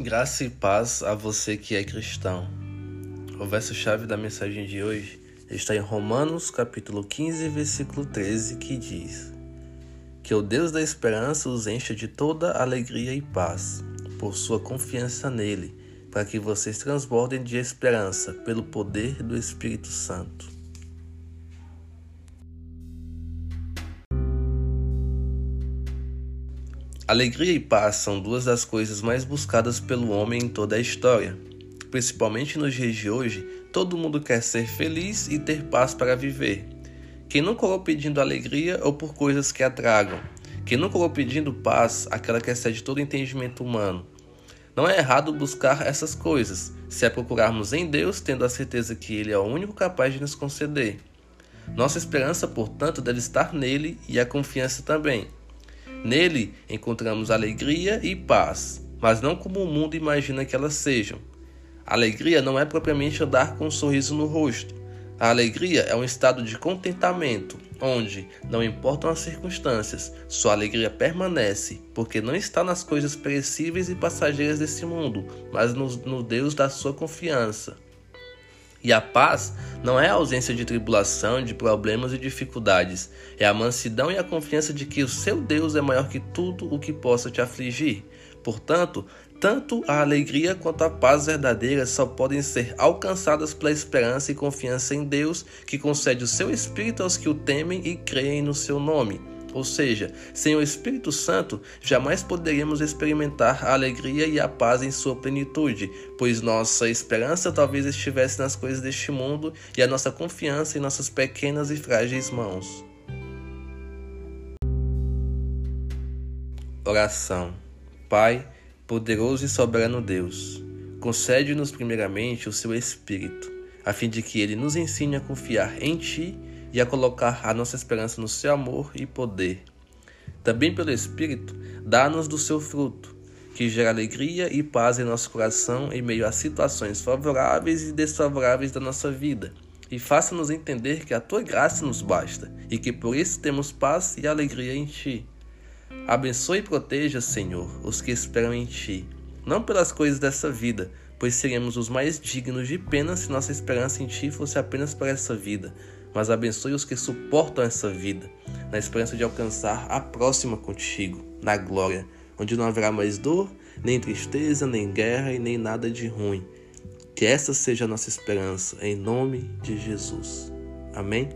Graça e paz a você que é cristão. O verso-chave da mensagem de hoje está em Romanos, capítulo 15, versículo 13, que diz: Que o Deus da esperança os encha de toda alegria e paz, por sua confiança nele, para que vocês transbordem de esperança pelo poder do Espírito Santo. Alegria e paz são duas das coisas mais buscadas pelo homem em toda a história. Principalmente nos dias de hoje, todo mundo quer ser feliz e ter paz para viver. Quem não colou pedindo alegria ou por coisas que atragam? Quem não colou pedindo paz, aquela que excede todo entendimento humano? Não é errado buscar essas coisas, se é procurarmos em Deus, tendo a certeza que Ele é o único capaz de nos conceder. Nossa esperança, portanto, deve estar nele e a confiança também. Nele encontramos alegria e paz, mas não como o mundo imagina que elas sejam. A alegria não é propriamente andar com um sorriso no rosto. A alegria é um estado de contentamento, onde, não importam as circunstâncias, sua alegria permanece, porque não está nas coisas perecíveis e passageiras desse mundo, mas no, no Deus da sua confiança. E a paz não é a ausência de tribulação, de problemas e dificuldades, é a mansidão e a confiança de que o seu Deus é maior que tudo o que possa te afligir. Portanto, tanto a alegria quanto a paz verdadeira só podem ser alcançadas pela esperança e confiança em Deus, que concede o seu Espírito aos que o temem e creem no seu nome. Ou seja, sem o Espírito Santo, jamais poderíamos experimentar a alegria e a paz em sua plenitude, pois nossa esperança talvez estivesse nas coisas deste mundo e a nossa confiança em nossas pequenas e frágeis mãos. Oração. Pai, poderoso e soberano Deus, concede-nos primeiramente o seu Espírito, a fim de que ele nos ensine a confiar em Ti e a colocar a nossa esperança no seu amor e poder. Também pelo Espírito, dá-nos do seu fruto, que gera alegria e paz em nosso coração em meio a situações favoráveis e desfavoráveis da nossa vida. E faça-nos entender que a tua graça nos basta e que por isso temos paz e alegria em ti. Abençoe e proteja, Senhor, os que esperam em ti, não pelas coisas dessa vida, pois seríamos os mais dignos de pena se nossa esperança em ti fosse apenas para essa vida mas abençoe os que suportam essa vida, na esperança de alcançar a próxima contigo, na glória, onde não haverá mais dor, nem tristeza, nem guerra e nem nada de ruim. Que essa seja a nossa esperança, em nome de Jesus. Amém?